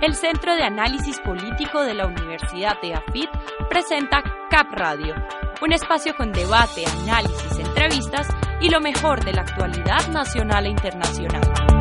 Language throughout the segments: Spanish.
el Centro de Análisis Político de la Universidad de AFIT presenta CAP Radio, un espacio con debate, análisis, entrevistas y lo mejor de la actualidad nacional e internacional.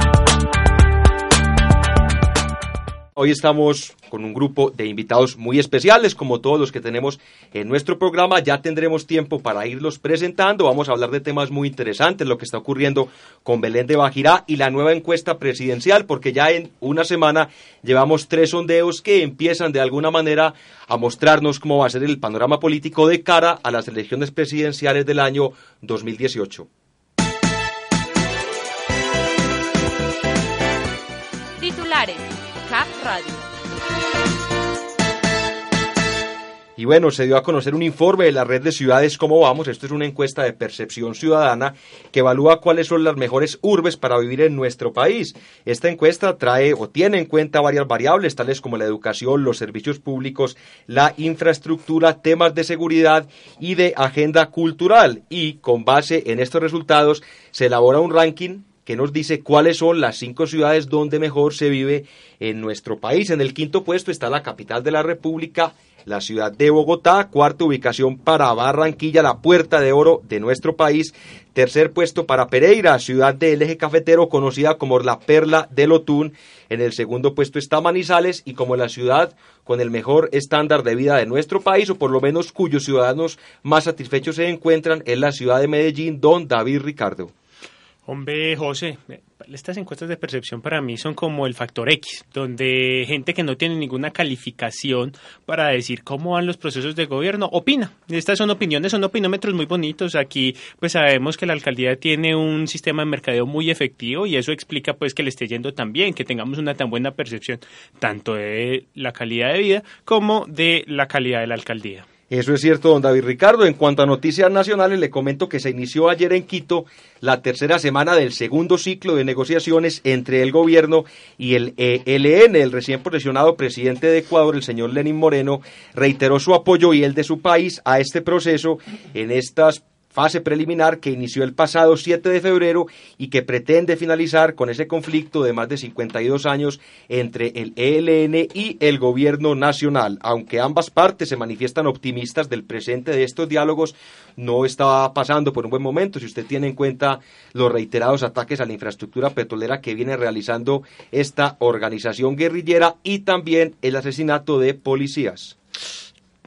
Hoy estamos con un grupo de invitados muy especiales, como todos los que tenemos en nuestro programa. Ya tendremos tiempo para irlos presentando. Vamos a hablar de temas muy interesantes, lo que está ocurriendo con Belén de Bajirá y la nueva encuesta presidencial, porque ya en una semana llevamos tres sondeos que empiezan de alguna manera a mostrarnos cómo va a ser el panorama político de cara a las elecciones presidenciales del año 2018. Y bueno, se dio a conocer un informe de la red de ciudades Cómo Vamos. Esto es una encuesta de percepción ciudadana que evalúa cuáles son las mejores urbes para vivir en nuestro país. Esta encuesta trae o tiene en cuenta varias variables, tales como la educación, los servicios públicos, la infraestructura, temas de seguridad y de agenda cultural. Y con base en estos resultados se elabora un ranking que nos dice cuáles son las cinco ciudades donde mejor se vive en nuestro país. En el quinto puesto está la capital de la República, la ciudad de Bogotá. Cuarta ubicación para Barranquilla, la puerta de oro de nuestro país. Tercer puesto para Pereira, ciudad del eje cafetero conocida como la perla del Otún. En el segundo puesto está Manizales y como la ciudad con el mejor estándar de vida de nuestro país o por lo menos cuyos ciudadanos más satisfechos se encuentran en la ciudad de Medellín, don David Ricardo. Hombre, José, estas encuestas de percepción para mí son como el factor X, donde gente que no tiene ninguna calificación para decir cómo van los procesos de gobierno opina. Estas son opiniones, son opinómetros muy bonitos. Aquí pues sabemos que la alcaldía tiene un sistema de mercadeo muy efectivo y eso explica pues que le esté yendo tan bien, que tengamos una tan buena percepción tanto de la calidad de vida como de la calidad de la alcaldía. Eso es cierto, don David Ricardo. En cuanto a noticias nacionales, le comento que se inició ayer en Quito la tercera semana del segundo ciclo de negociaciones entre el gobierno y el ELN. El recién posesionado presidente de Ecuador, el señor Lenín Moreno, reiteró su apoyo y el de su país a este proceso en estas fase preliminar que inició el pasado 7 de febrero y que pretende finalizar con ese conflicto de más de 52 años entre el ELN y el gobierno nacional. Aunque ambas partes se manifiestan optimistas del presente de estos diálogos, no está pasando por un buen momento si usted tiene en cuenta los reiterados ataques a la infraestructura petrolera que viene realizando esta organización guerrillera y también el asesinato de policías.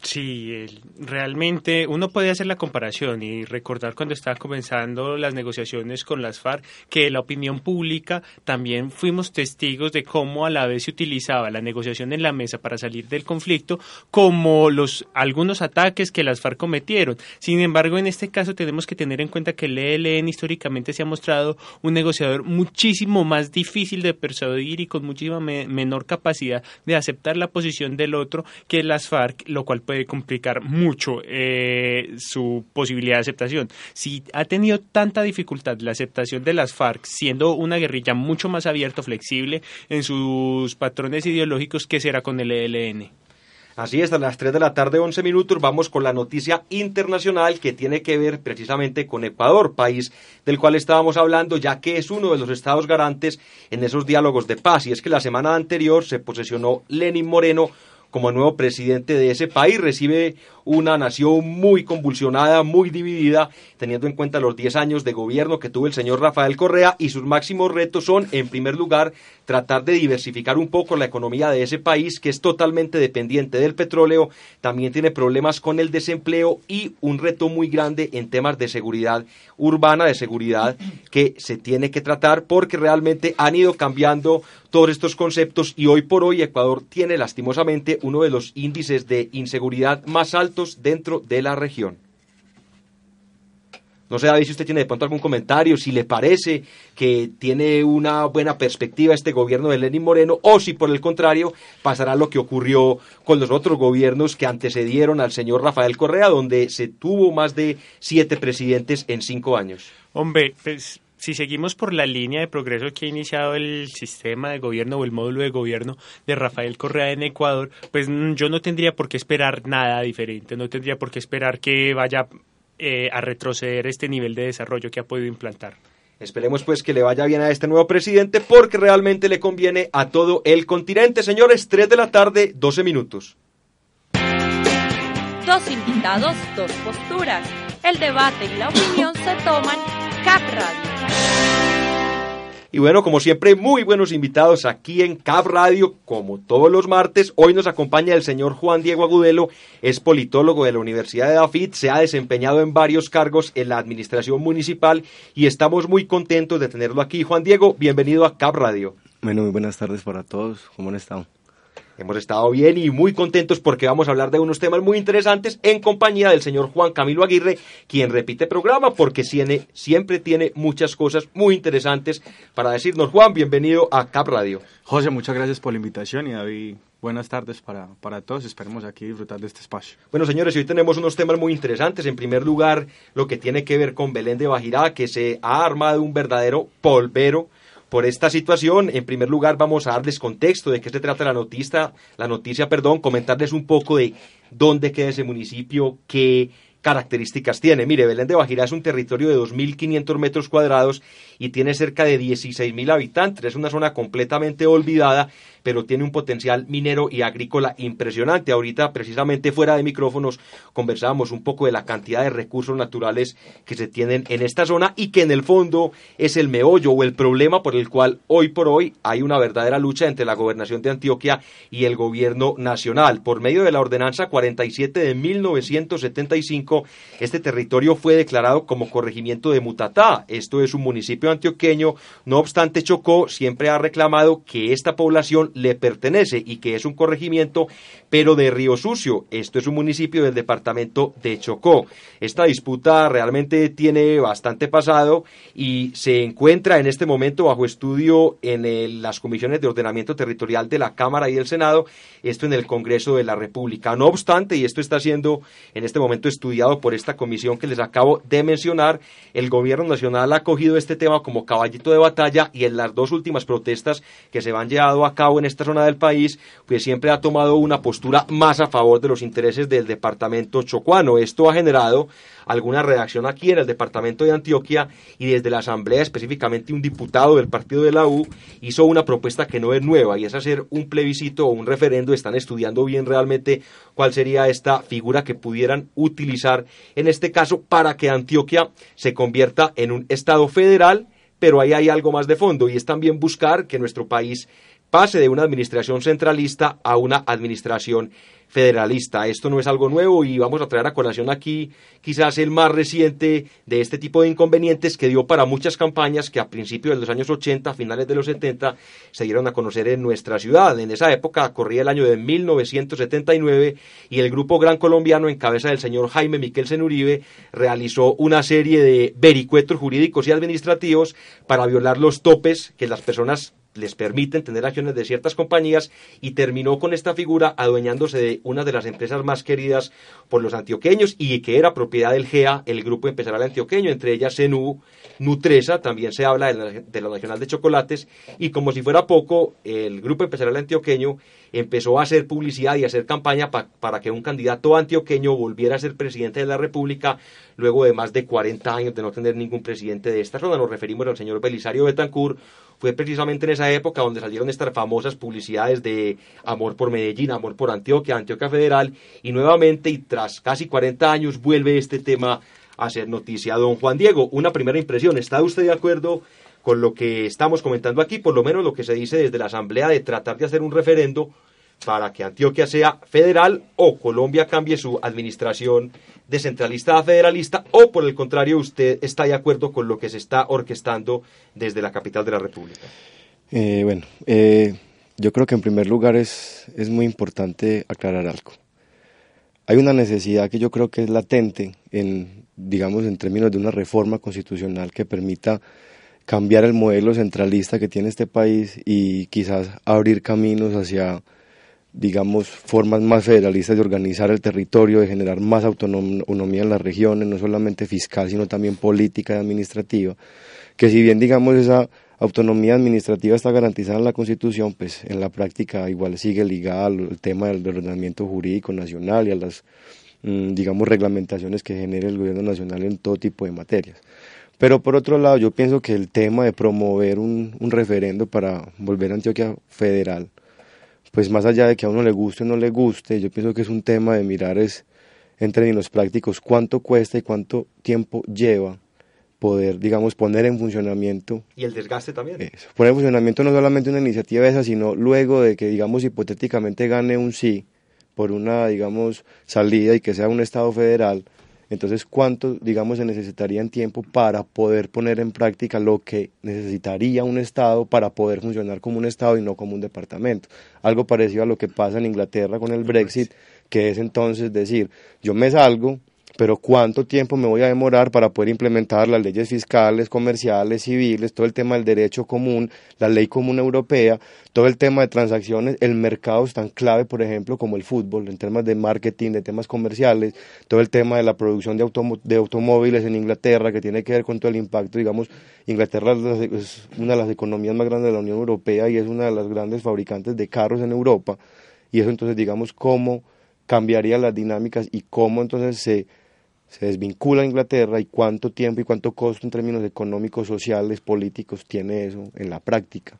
Sí, realmente uno puede hacer la comparación y recordar cuando estaba comenzando las negociaciones con las FARC que la opinión pública también fuimos testigos de cómo a la vez se utilizaba la negociación en la mesa para salir del conflicto como los algunos ataques que las FARC cometieron. Sin embargo, en este caso tenemos que tener en cuenta que el ELN históricamente se ha mostrado un negociador muchísimo más difícil de persuadir y con muchísima menor capacidad de aceptar la posición del otro que las FARC, lo cual puede complicar mucho eh, su posibilidad de aceptación. Si ha tenido tanta dificultad la aceptación de las FARC, siendo una guerrilla mucho más abierta, flexible en sus patrones ideológicos, ¿qué será con el ELN? Así es, a las 3 de la tarde, 11 minutos, vamos con la noticia internacional que tiene que ver precisamente con Ecuador, país del cual estábamos hablando, ya que es uno de los estados garantes en esos diálogos de paz. Y es que la semana anterior se posesionó Lenin Moreno como nuevo presidente de ese país. Recibe una nación muy convulsionada, muy dividida, teniendo en cuenta los 10 años de gobierno que tuvo el señor Rafael Correa y sus máximos retos son, en primer lugar, tratar de diversificar un poco la economía de ese país que es totalmente dependiente del petróleo, también tiene problemas con el desempleo y un reto muy grande en temas de seguridad urbana, de seguridad que se tiene que tratar porque realmente han ido cambiando todos estos conceptos y hoy por hoy Ecuador tiene lastimosamente uno de los índices de inseguridad más altos dentro de la región. No sé, David, si usted tiene de pronto algún comentario, si le parece que tiene una buena perspectiva este gobierno de Lenín Moreno, o si por el contrario pasará lo que ocurrió con los otros gobiernos que antecedieron al señor Rafael Correa, donde se tuvo más de siete presidentes en cinco años. Hombre, pues si seguimos por la línea de progreso que ha iniciado el sistema de gobierno o el módulo de gobierno de Rafael Correa en Ecuador, pues mm, yo no tendría por qué esperar nada diferente, no tendría por qué esperar que vaya eh, a retroceder este nivel de desarrollo que ha podido implantar. Esperemos pues que le vaya bien a este nuevo presidente porque realmente le conviene a todo el continente. Señores, 3 de la tarde, 12 minutos. Dos invitados, dos posturas. El debate y la opinión se toman Cap Radio. Y bueno, como siempre, muy buenos invitados aquí en Cap Radio, como todos los martes. Hoy nos acompaña el señor Juan Diego Agudelo, es politólogo de la Universidad de Dafit, se ha desempeñado en varios cargos en la administración municipal y estamos muy contentos de tenerlo aquí. Juan Diego, bienvenido a Cap Radio. Bueno, muy buenas tardes para todos. ¿Cómo han estado? Hemos estado bien y muy contentos porque vamos a hablar de unos temas muy interesantes en compañía del señor Juan Camilo Aguirre, quien repite programa porque tiene, siempre tiene muchas cosas muy interesantes para decirnos. Juan, bienvenido a Cap Radio. José, muchas gracias por la invitación y David, buenas tardes para, para todos. Esperemos aquí disfrutar de este espacio. Bueno, señores, hoy tenemos unos temas muy interesantes. En primer lugar, lo que tiene que ver con Belén de Bajirá, que se ha armado un verdadero polvero por esta situación. En primer lugar, vamos a darles contexto de qué se trata la noticia, la noticia, perdón, comentarles un poco de dónde queda ese municipio, qué características tiene. Mire, Belén de Bajirá es un territorio de 2.500 metros cuadrados y tiene cerca de 16.000 habitantes. Es una zona completamente olvidada pero tiene un potencial minero y agrícola impresionante. Ahorita, precisamente fuera de micrófonos, conversábamos un poco de la cantidad de recursos naturales que se tienen en esta zona y que en el fondo es el meollo o el problema por el cual hoy por hoy hay una verdadera lucha entre la gobernación de Antioquia y el gobierno nacional. Por medio de la ordenanza 47 de 1975, este territorio fue declarado como corregimiento de Mutatá. Esto es un municipio antioqueño. No obstante, Chocó siempre ha reclamado que esta población le pertenece y que es un corregimiento, pero de Río Sucio. Esto es un municipio del departamento de Chocó. Esta disputa realmente tiene bastante pasado y se encuentra en este momento bajo estudio en las comisiones de ordenamiento territorial de la Cámara y del Senado, esto en el Congreso de la República. No obstante, y esto está siendo en este momento estudiado por esta comisión que les acabo de mencionar, el gobierno nacional ha cogido este tema como caballito de batalla y en las dos últimas protestas que se van llevado a cabo en esta zona del país, pues siempre ha tomado una postura más a favor de los intereses del departamento chocuano. Esto ha generado alguna reacción aquí en el departamento de Antioquia y desde la Asamblea, específicamente un diputado del partido de la U, hizo una propuesta que no es nueva y es hacer un plebiscito o un referendo. Están estudiando bien realmente cuál sería esta figura que pudieran utilizar en este caso para que Antioquia se convierta en un Estado federal, pero ahí hay algo más de fondo y es también buscar que nuestro país pase de una administración centralista a una administración federalista. Esto no es algo nuevo y vamos a traer a colación aquí quizás el más reciente de este tipo de inconvenientes que dio para muchas campañas que a principios de los años 80, finales de los 70, se dieron a conocer en nuestra ciudad. En esa época corría el año de 1979 y el grupo Gran Colombiano en cabeza del señor Jaime Miquel Uribe realizó una serie de vericuetos jurídicos y administrativos para violar los topes que las personas les permiten tener acciones de ciertas compañías y terminó con esta figura adueñándose de una de las empresas más queridas por los antioqueños y que era propiedad del GEA, el grupo empresarial antioqueño, entre ellas Senú, Nutresa, también se habla de la, Nacional de Chocolates y como si fuera poco, el grupo empresarial antioqueño empezó a hacer publicidad y a hacer campaña para que un candidato antioqueño volviera a ser presidente de la República luego de más de 40 años de no tener ningún presidente de esta zona. Nos referimos al señor Belisario Betancourt, fue precisamente en esa época donde salieron estas famosas publicidades de amor por Medellín, amor por Antioquia, Antioquia Federal, y nuevamente, y tras casi 40 años, vuelve este tema a ser noticia. Don Juan Diego, una primera impresión, ¿está usted de acuerdo con lo que estamos comentando aquí, por lo menos lo que se dice desde la Asamblea de tratar de hacer un referendo para que Antioquia sea federal o Colombia cambie su administración de centralista a federalista o por el contrario usted está de acuerdo con lo que se está orquestando desde la capital de la República? Eh, bueno, eh, yo creo que en primer lugar es, es muy importante aclarar algo. Hay una necesidad que yo creo que es latente en, digamos, en términos de una reforma constitucional que permita cambiar el modelo centralista que tiene este país y quizás abrir caminos hacia digamos, formas más federalistas de organizar el territorio, de generar más autonomía en las regiones, no solamente fiscal, sino también política y administrativa, que si bien, digamos, esa autonomía administrativa está garantizada en la Constitución, pues en la práctica igual sigue ligada al tema del ordenamiento jurídico nacional y a las, mm, digamos, reglamentaciones que genera el gobierno nacional en todo tipo de materias. Pero por otro lado, yo pienso que el tema de promover un, un referendo para volver a Antioquia federal, pues más allá de que a uno le guste o no le guste, yo pienso que es un tema de mirar es en términos prácticos cuánto cuesta y cuánto tiempo lleva poder, digamos, poner en funcionamiento. Y el desgaste también. poner en funcionamiento no solamente una iniciativa esa, sino luego de que, digamos, hipotéticamente gane un sí por una, digamos, salida y que sea un Estado federal, entonces, ¿cuánto, digamos, se necesitaría en tiempo para poder poner en práctica lo que necesitaría un Estado para poder funcionar como un Estado y no como un departamento? Algo parecido a lo que pasa en Inglaterra con el Brexit, que es entonces decir, yo me salgo, pero cuánto tiempo me voy a demorar para poder implementar las leyes fiscales, comerciales, civiles, todo el tema del derecho común, la ley común europea, todo el tema de transacciones, el mercado es tan clave, por ejemplo, como el fútbol, en temas de marketing, de temas comerciales, todo el tema de la producción de, de automóviles en Inglaterra, que tiene que ver con todo el impacto, digamos, Inglaterra es una de las economías más grandes de la Unión Europea y es una de las grandes fabricantes de carros en Europa, y eso entonces, digamos, cómo cambiaría las dinámicas y cómo entonces se se desvincula a Inglaterra y cuánto tiempo y cuánto costo en términos económicos, sociales, políticos tiene eso en la práctica.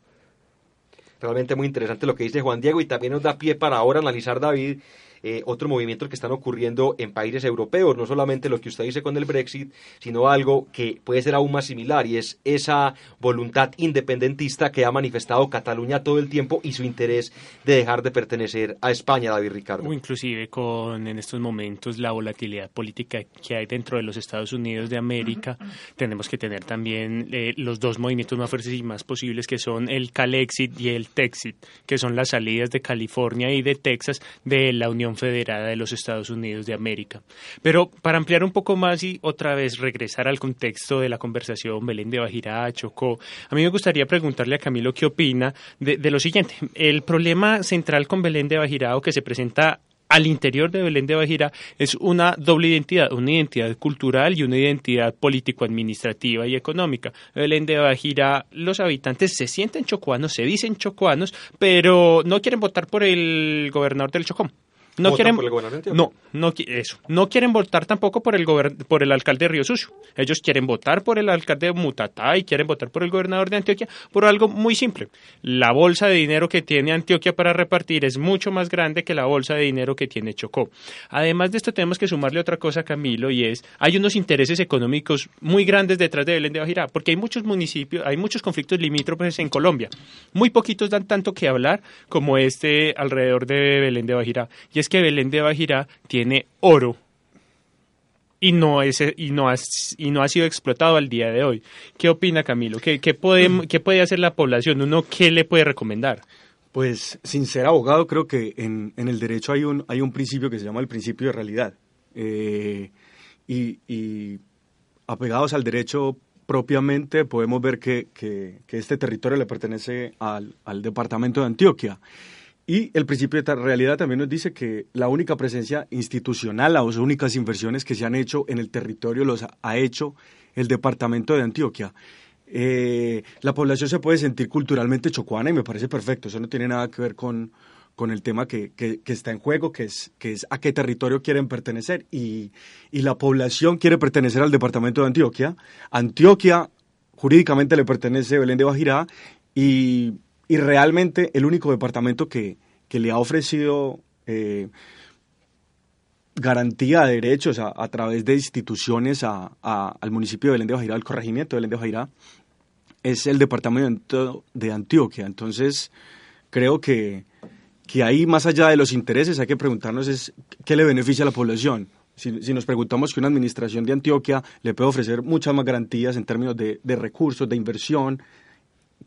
Realmente muy interesante lo que dice Juan Diego y también nos da pie para ahora analizar, David, eh, otros movimientos que están ocurriendo en países europeos, no solamente lo que usted dice con el Brexit, sino algo que puede ser aún más similar y es esa voluntad independentista que ha manifestado Cataluña todo el tiempo y su interés de dejar de pertenecer a España, David Ricardo. O inclusive con en estos momentos la volatilidad política que hay dentro de los Estados Unidos de América, tenemos que tener también eh, los dos movimientos más fuertes y más posibles que son el Calexit y el Texit, que son las salidas de California y de Texas de la Unión Federada de los Estados Unidos de América. Pero para ampliar un poco más y otra vez regresar al contexto de la conversación Belén de Bajirá, Chocó, a mí me gustaría preguntarle a Camilo qué opina de, lo siguiente. El problema central con Belén de Bajirá o que se presenta al interior de Belén de Bajira es una doble identidad, una identidad cultural y una identidad político-administrativa y económica. Belén de Bajira, los habitantes se sienten chocuanos, se dicen chocuanos, pero no quieren votar por el gobernador del Chocó. No quieren, no, no, eso. No quieren votar tampoco por el, por el alcalde de Río Sucio. Ellos quieren votar por el alcalde de Mutatá y quieren votar por el gobernador de Antioquia por algo muy simple. La bolsa de dinero que tiene Antioquia para repartir es mucho más grande que la bolsa de dinero que tiene Chocó. Además de esto, tenemos que sumarle otra cosa, Camilo, y es, hay unos intereses económicos muy grandes detrás de Belén de Bajirá, porque hay muchos municipios, hay muchos conflictos limítrofes en Colombia. Muy poquitos dan tanto que hablar como este alrededor de Belén de Bajirá. Y es que Belén de Bajirá tiene oro y no, es, y, no ha, y no ha sido explotado al día de hoy. ¿Qué opina Camilo? ¿Qué, puede, ¿Qué puede hacer la población? ¿Uno qué le puede recomendar? Pues sin ser abogado creo que en, en el derecho hay un, hay un principio que se llama el principio de realidad. Eh, y, y, apegados al derecho propiamente podemos ver que, que, que este territorio le pertenece al, al departamento de Antioquia. Y el principio de realidad también nos dice que la única presencia institucional, las únicas inversiones que se han hecho en el territorio los ha hecho el departamento de Antioquia. Eh, la población se puede sentir culturalmente chocuana y me parece perfecto, eso no tiene nada que ver con, con el tema que, que, está en juego, que es, que es a qué territorio quieren pertenecer. Y, y la población quiere pertenecer al departamento de Antioquia. Antioquia jurídicamente le pertenece Belén de Bajirá y y realmente el único departamento que, le ha ofrecido eh, garantía de derechos a, través de instituciones al municipio de Belén de Bajirá, al corregimiento de Belén de Bajirá, es el departamento de Antioquia. Entonces, creo que, que ahí, más allá de los intereses, hay que preguntarnos es qué le beneficia a la población. Si, nos preguntamos que una administración de Antioquia le puede ofrecer muchas más garantías en términos de, de recursos, de inversión,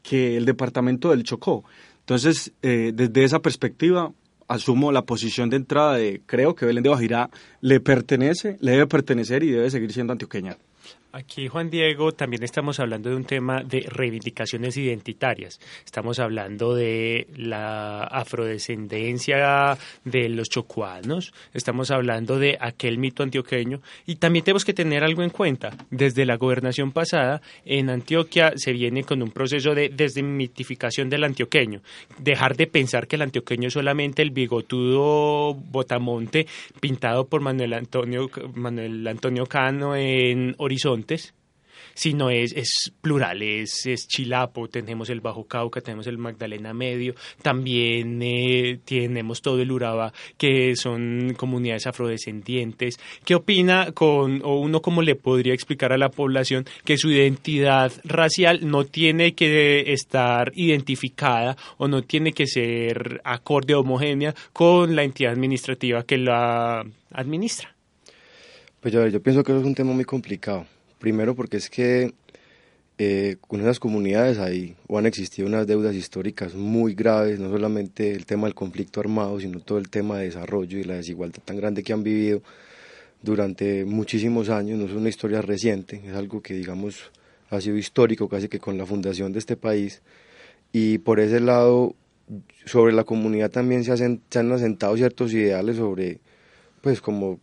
que el departamento del Chocó. Entonces, eh, desde esa perspectiva, asumo la posición de entrada de creo que Belén de Bajirá le pertenece, le debe pertenecer y debe seguir siendo antioqueña. Aquí, Juan Diego, también estamos hablando de un tema de reivindicaciones identitarias. Estamos hablando de la afrodescendencia de los chocuanos, estamos hablando de aquel mito antioqueño y también tenemos que tener algo en cuenta. Desde la gobernación pasada, en Antioquia se viene con un proceso de desmitificación del antioqueño, dejar de pensar que el antioqueño es solamente el bigotudo botamonte pintado por Manuel Antonio, Manuel Antonio Cano en Horizonte sino es, es plural, es, es Chilapo, tenemos el Bajo Cauca, tenemos el Magdalena Medio, también eh, tenemos todo el Urabá, que son comunidades afrodescendientes. ¿Qué opina con, o uno cómo le podría explicar a la población que su identidad racial no tiene que estar identificada o no tiene que ser acorde homogénea con la entidad administrativa que la administra? Pues yo pienso que eso es un tema muy complicado. Primero porque es que eh, con esas comunidades hay o han existido unas deudas históricas muy graves, no solamente el tema del conflicto armado, sino todo el tema de desarrollo y la desigualdad tan grande que han vivido durante muchísimos años, no es una historia reciente, es algo que digamos ha sido histórico casi que con la fundación de este país. Y por ese lado sobre la comunidad también se, hacen, se han asentado ciertos ideales sobre pues como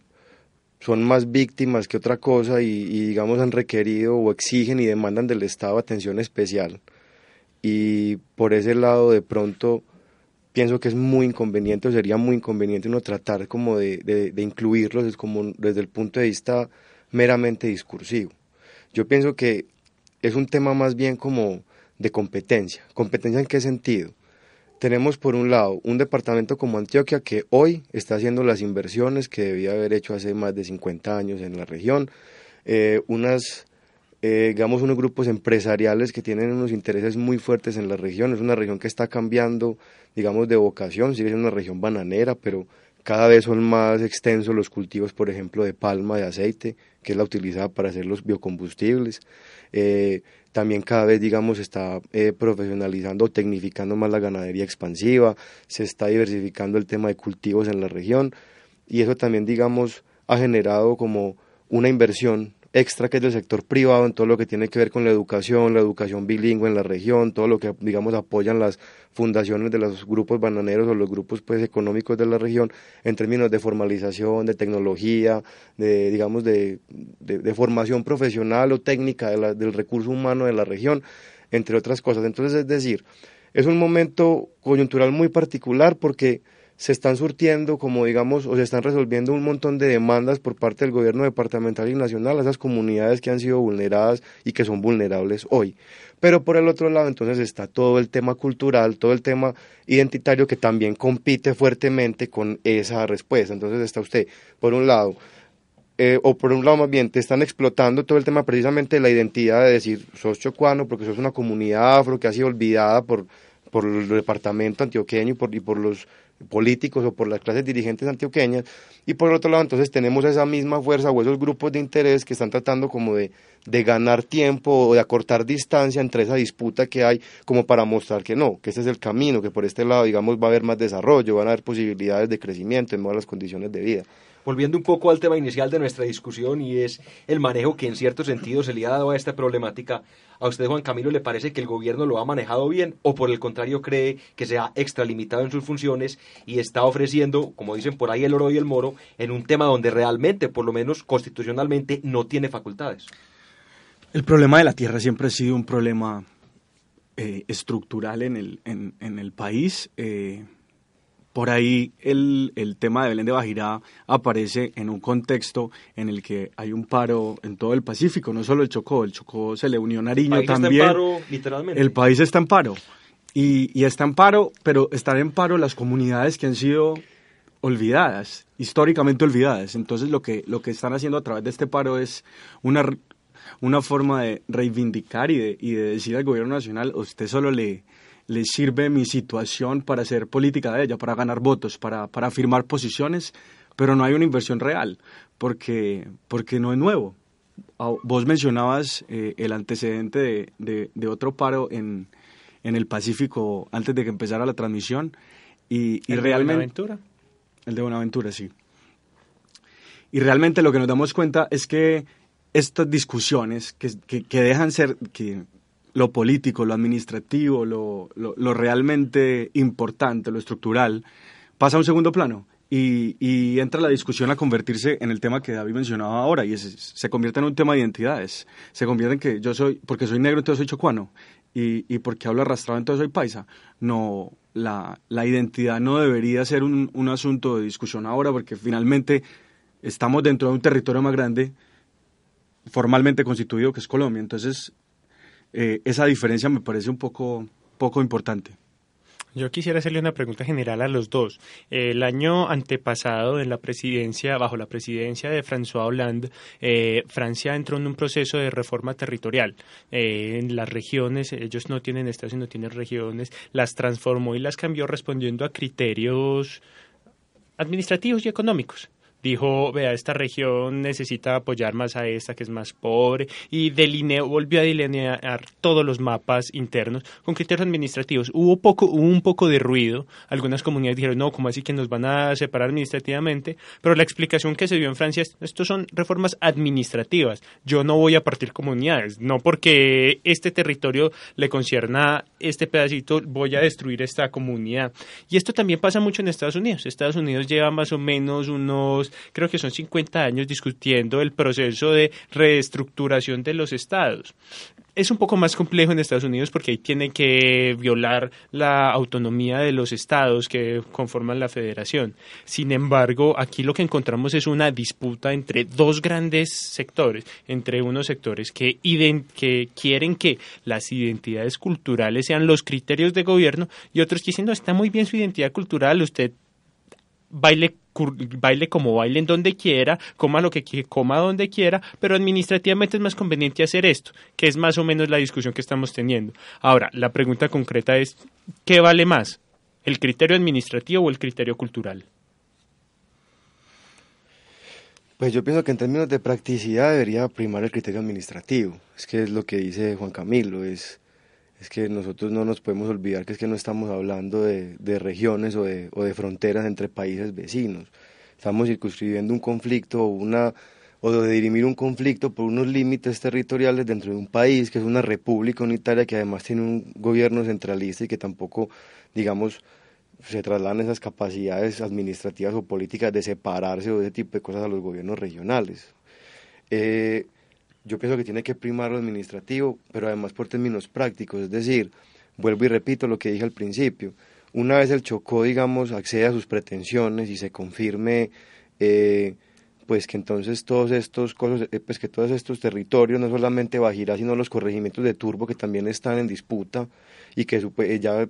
son más víctimas que otra cosa y, digamos han requerido o exigen y demandan del Estado atención especial. Y por ese lado de pronto pienso que es muy inconveniente o sería muy inconveniente uno tratar como de, de, incluirlos como desde el punto de vista meramente discursivo. Yo pienso que es un tema más bien como de competencia. ¿Competencia en qué sentido? Tenemos por un lado un departamento como Antioquia que hoy está haciendo las inversiones que debía haber hecho hace más de 50 años en la región, eh, unas, eh, digamos, unos grupos empresariales que tienen unos intereses muy fuertes en la región, es una región que está cambiando, digamos, de vocación, sigue siendo una región bananera, pero cada vez son más extensos los cultivos, por ejemplo, de palma, de aceite, que es la utilizada para hacer los biocombustibles. Eh, también cada vez, digamos, está eh, profesionalizando tecnificando más la ganadería expansiva, se está diversificando el tema de cultivos en la región y eso también, digamos, ha generado como una inversión extra que es del sector privado en todo lo que tiene que ver con la educación, la educación bilingüe en la región, todo lo que digamos apoyan las fundaciones de los grupos bananeros o los grupos pues económicos de la región en términos de formalización, de tecnología, de digamos de, de, formación profesional o técnica del recurso humano de la región, entre otras cosas. Entonces, es decir, es un momento coyuntural muy particular porque se están surtiendo, como digamos, o se están resolviendo un montón de demandas por parte del gobierno departamental y nacional a esas comunidades que han sido vulneradas y que son vulnerables hoy. Pero por el otro lado, entonces está todo el tema cultural, todo el tema identitario que también compite fuertemente con esa respuesta. Entonces está usted, por un lado, eh, o por un lado más bien, te están explotando todo el tema precisamente de la identidad de decir, sos chocuano porque sos una comunidad afro que ha sido olvidada por, por el departamento antioqueño y por, y por los políticos o por las clases dirigentes antioqueñas y por otro lado entonces tenemos esa misma fuerza o esos grupos de interés que están tratando como de, de ganar tiempo o de acortar distancia entre esa disputa que hay como para mostrar que no, que ese es el camino, que por este lado digamos va a haber más desarrollo, van a haber posibilidades de crecimiento en todas las condiciones de vida volviendo un poco al tema inicial de nuestra discusión y es el manejo que en cierto sentido se le ha dado a esta problemática. ¿A usted, Juan Camilo, le parece que el gobierno lo ha manejado bien o por el contrario cree que se ha extralimitado en sus funciones y está ofreciendo, como dicen por ahí, el oro y el moro en un tema donde realmente, por lo menos constitucionalmente, no tiene facultades? El problema de la tierra siempre ha sido un problema eh, estructural en el, en, el país. Eh, por ahí el, el, tema de Belén de Bajirá aparece en un contexto en el que hay un paro en todo el Pacífico, no solo el Chocó, el Chocó se le unió Nariño el país también. Está en paro, literalmente. El país está en paro. Y, y está en paro, pero están en paro las comunidades que han sido olvidadas, históricamente olvidadas. Entonces lo que, lo que están haciendo a través de este paro es una, una forma de reivindicar y de, y de decir al gobierno nacional, usted solo le, le sirve mi situación para hacer política de ella, para ganar votos, para, para firmar posiciones, pero no hay una inversión real, porque, porque no es nuevo. Ah, vos mencionabas eh, el antecedente de, de, otro paro en, en el Pacífico antes de que empezara la transmisión. Y, y ¿El realmente, de Buenaventura? El de Buenaventura, sí. Y realmente lo que nos damos cuenta es que estas discusiones que, que, que dejan ser, que lo político, lo administrativo, lo, lo, realmente importante, lo estructural, pasa a un segundo plano. Y, y, entra la discusión a convertirse en el tema que David mencionaba ahora, y se convierte en un tema de identidades. Se convierte en que yo soy, porque soy negro, entonces soy chocuano, y, y porque hablo arrastrado, entonces soy paisa. No, la, la identidad no debería ser un, un asunto de discusión ahora, porque finalmente estamos dentro de un territorio más grande formalmente constituido que es Colombia. Entonces, eh, esa diferencia me parece un poco, poco importante. Yo quisiera hacerle una pregunta general a los dos. El año antepasado, en la presidencia, bajo la presidencia de François Hollande, eh, Francia entró en un proceso de reforma territorial. Eh, en las regiones, ellos no tienen estados, sino tienen regiones, las transformó y las cambió respondiendo a criterios administrativos y económicos dijo, vea, esta región necesita apoyar más a esta que es más pobre y delineó, volvió a delinear todos los mapas internos con criterios administrativos. Hubo poco, hubo un poco de ruido. Algunas comunidades dijeron, no, ¿cómo así que nos van a separar administrativamente? Pero la explicación que se dio en Francia es, estos son reformas administrativas. Yo no voy a partir comunidades, no porque este territorio le concierna este pedacito, voy a destruir esta comunidad. Y esto también pasa mucho en Estados Unidos. Estados Unidos lleva más o menos unos creo que son 50 años discutiendo el proceso de reestructuración de los estados es un poco más complejo en Estados Unidos porque ahí tiene que violar la autonomía de los estados que conforman la federación. Sin embargo, aquí lo que encontramos es una disputa entre dos grandes sectores, entre unos sectores que, que quieren que las identidades culturales sean los criterios de gobierno y otros que dicen, no, está muy bien su identidad cultural, usted baile baile como baile en donde quiera, coma lo que coma donde quiera, pero administrativamente es más conveniente hacer esto, que es más o menos la discusión que estamos teniendo. Ahora, la pregunta concreta es, ¿qué vale más? ¿El criterio administrativo o el criterio cultural? Pues yo pienso que en términos de practicidad debería primar el criterio administrativo. Es que es lo que dice Juan Camilo, es es que nosotros no nos podemos olvidar que es que no estamos hablando de, regiones o de, o de, fronteras entre países vecinos. Estamos circunscribiendo un conflicto o, una, o de dirimir un conflicto por unos límites territoriales dentro de un país que es una república unitaria que además tiene un gobierno centralista y que tampoco, digamos, se trasladan esas capacidades administrativas o políticas de separarse o de ese tipo de cosas a los gobiernos regionales. Eh, yo pienso que tiene que primar lo administrativo, pero además por términos prácticos, es decir, vuelvo y repito lo que dije al principio, una vez el Chocó, digamos, accede a sus pretensiones y se confirme, eh, pues que entonces todos estos cosas, eh, pues que todos estos territorios, no solamente Bajirá, sino los corregimientos de Turbo que también están en disputa y que eh, ya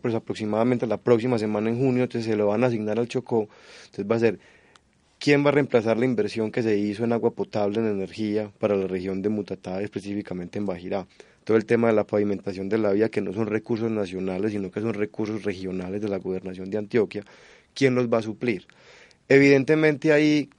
pues aproximadamente la próxima semana en junio entonces se lo van a asignar al Chocó, entonces va a ser ¿Quién va a reemplazar la inversión que se hizo en agua potable, en energía, para la región de Mutatá, específicamente en Bajirá? Todo el tema de la pavimentación de la vía, que no son recursos nacionales, sino que son recursos regionales de la gobernación de Antioquia, ¿quién los va a suplir? Evidentemente ahí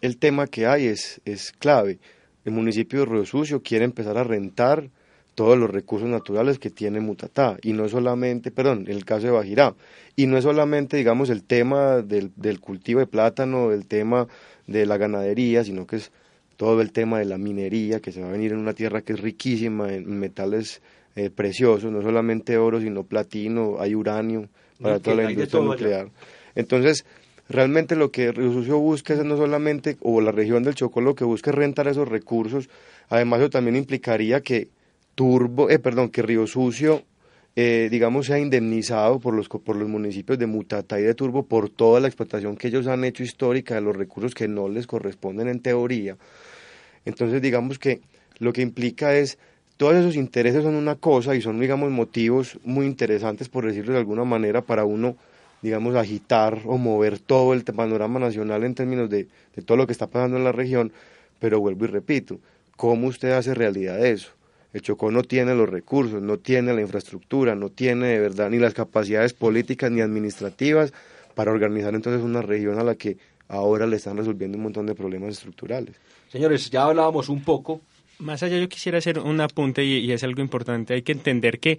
el tema que hay es, es clave. El municipio de Río Sucio quiere empezar a rentar todos los recursos naturales que tiene Mutatá, y no solamente, perdón, en el caso de Bajirá, y no es solamente, digamos, el tema del, del cultivo de plátano, el tema de la ganadería, sino que es todo el tema de la minería, que se va a venir en una tierra que es riquísima en metales eh, preciosos, no solamente oro, sino platino, hay uranio para toda la industria nuclear. Entonces, realmente lo que Río Sucio busca es no solamente, o la región del Chocó lo que busca es rentar esos recursos, además eso también implicaría que Turbo, eh, perdón, que Río Sucio, eh, digamos, sea indemnizado por los, por los municipios de Mutatá y de Turbo por toda la explotación que ellos han hecho histórica de los recursos que no les corresponden en teoría. Entonces, digamos que lo que implica es, todos esos intereses son una cosa y son, digamos, motivos muy interesantes, por decirlo de alguna manera, para uno, digamos, agitar o mover todo el panorama nacional en términos de, de todo lo que está pasando en la región, pero vuelvo y repito, ¿cómo usted hace realidad eso? El Chocó no tiene los recursos, no tiene la infraestructura, no tiene de verdad ni las capacidades políticas ni administrativas para organizar entonces una región a la que ahora le están resolviendo un montón de problemas estructurales. Señores, ya hablábamos un poco. Más allá yo quisiera hacer un apunte y, y es algo importante. Hay que entender que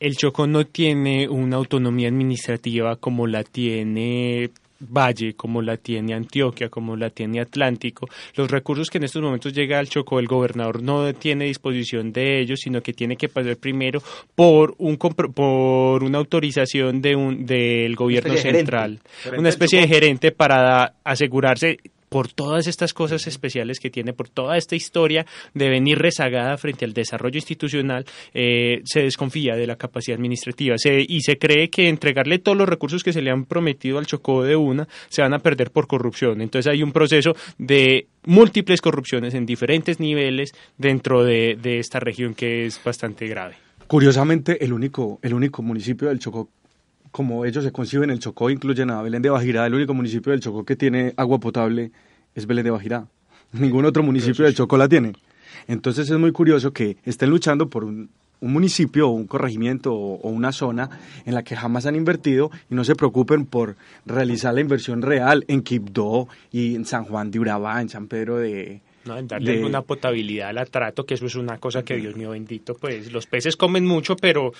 el Chocó no tiene una autonomía administrativa como la tiene Valle, como la tiene Antioquia, como la tiene Atlántico, los recursos que en estos momentos llega al Chocó, el gobernador no tiene disposición de ellos, sino que tiene que pasar primero por un por una autorización de un del gobierno central, una especie de gerente para asegurarse por todas estas cosas especiales que tiene, por toda esta historia de venir rezagada frente al desarrollo institucional, eh, se desconfía de la capacidad administrativa y se cree que entregarle todos los recursos que se le han prometido al Chocó de una se van a perder por corrupción. Entonces hay un proceso de múltiples corrupciones en diferentes niveles dentro de, de esta región que es bastante grave. Curiosamente, el único, el único municipio del Chocó como ellos se conciben, el Chocó incluyen a Belén de Bajirá, el único municipio del Chocó que tiene agua potable es Belén de Bajirá. Ningún otro municipio del Chocó la tiene. Entonces es muy curioso que estén luchando por un, municipio o un corregimiento o, una zona en la que jamás han invertido y no se preocupen por realizar la inversión real en Quibdó y en San Juan de Urabá, en San Pedro de, no, en darle una potabilidad al atrato, que eso es una cosa que Dios mío bendito, pues los peces comen mucho, pero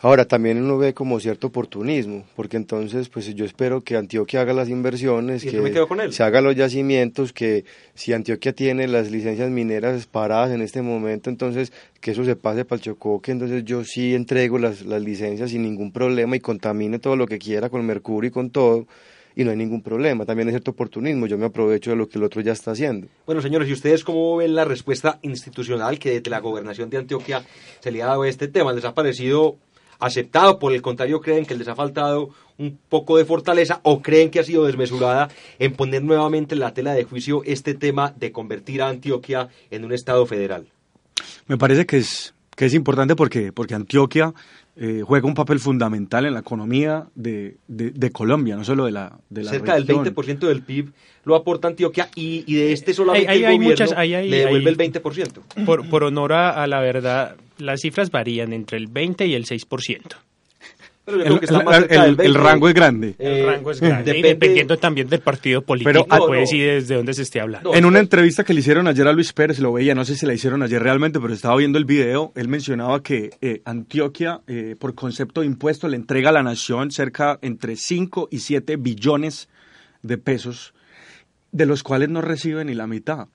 Ahora también uno ve como cierto oportunismo, porque entonces pues yo espero que Antioquia haga las inversiones, que se haga los yacimientos, que si Antioquia tiene las licencias mineras paradas en este momento, entonces que eso se pase para el Chocó, que entonces yo sí entrego las, las licencias sin ningún problema y contamine todo lo que quiera con mercurio y con todo y no hay ningún problema. También hay cierto oportunismo, yo me aprovecho de lo que el otro ya está haciendo. Bueno, señores, ¿y ustedes cómo ven la respuesta institucional que desde la gobernación de Antioquia se le ha dado a este tema? ¿Les ha parecido aceptado, por el contrario creen que les ha faltado un poco de fortaleza o creen que ha sido desmesurada en poner nuevamente en la tela de juicio este tema de convertir a Antioquia en un Estado federal? Me parece que es, que es importante porque, porque Antioquia eh, juega un papel fundamental en la economía de, de, Colombia, no solo de la, de la Cerca del 20% del PIB lo aporta Antioquia y, y de este solamente el gobierno muchas, le devuelve el 20%. Por, por honor a, la verdad, las cifras varían entre el 20 y el 6%. El, rango es grande. El rango es grande, dependiendo también del partido político, Pero, pues, y desde dónde se esté hablando. en una entrevista que le hicieron ayer a Luis Pérez, lo veía, no sé si la hicieron ayer realmente, pero estaba viendo el video, él mencionaba que eh, Antioquia, eh, por concepto de impuesto, le entrega a la nación cerca entre 5 y 7 billones de pesos, de los cuales no recibe ni la mitad.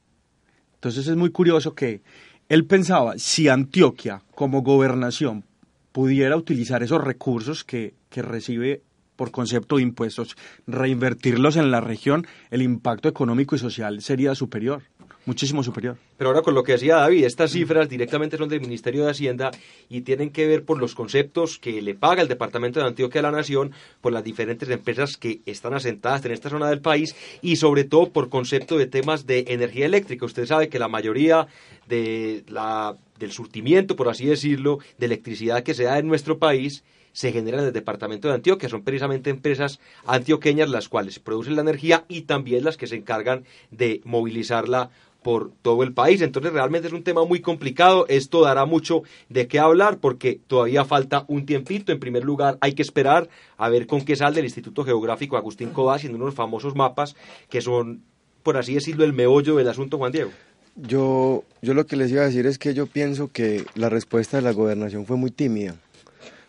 Entonces es muy curioso que él pensaba, si Antioquia como gobernación pudiera utilizar esos recursos que, que recibe por concepto de impuestos, reinvertirlos en la región, el impacto económico y social sería superior, muchísimo superior. Pero ahora con lo que decía David, estas cifras directamente son del Ministerio de Hacienda y tienen que ver por los conceptos que le paga el Departamento de Antioquia a la Nación por las diferentes empresas que están asentadas en esta zona del país y sobre todo por concepto de temas de energía eléctrica. Usted sabe que la mayoría de la del surtimiento, por así decirlo, de electricidad que se da en nuestro país, se genera en el departamento de Antioquia. Son precisamente empresas antioqueñas las cuales producen la energía y también las que se encargan de movilizarla por todo el país. Entonces realmente es un tema muy complicado. Esto dará mucho de qué hablar porque todavía falta un tiempito. En primer lugar hay que esperar a ver con qué sale el Instituto Geográfico Agustín Codá haciendo unos famosos mapas que son, por así decirlo, el meollo del asunto, Juan Diego. Yo, yo lo que les iba a decir es que yo pienso que la respuesta de la gobernación fue muy tímida.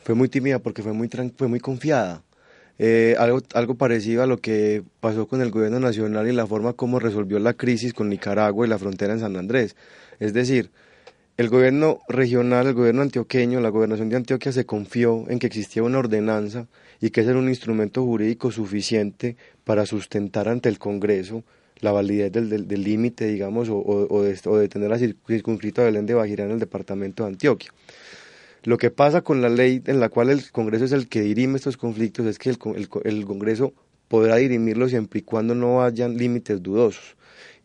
Fue muy tímida porque fue muy, fue muy confiada. Eh, algo, algo parecido a lo que pasó con el gobierno nacional y la forma como resolvió la crisis con Nicaragua y la frontera en San Andrés. Es decir, el gobierno regional, el gobierno antioqueño, la gobernación de Antioquia se confió en que existía una ordenanza y que ese era un instrumento jurídico suficiente para sustentar ante el Congreso la validez del límite, digamos, o, o, de, o, de, tener la circunscrita de Belén de Bajirá en el departamento de Antioquia. Lo que pasa con la ley en la cual el Congreso es el que dirime estos conflictos es que el, el, el Congreso podrá dirimirlos siempre y cuando no hayan límites dudosos.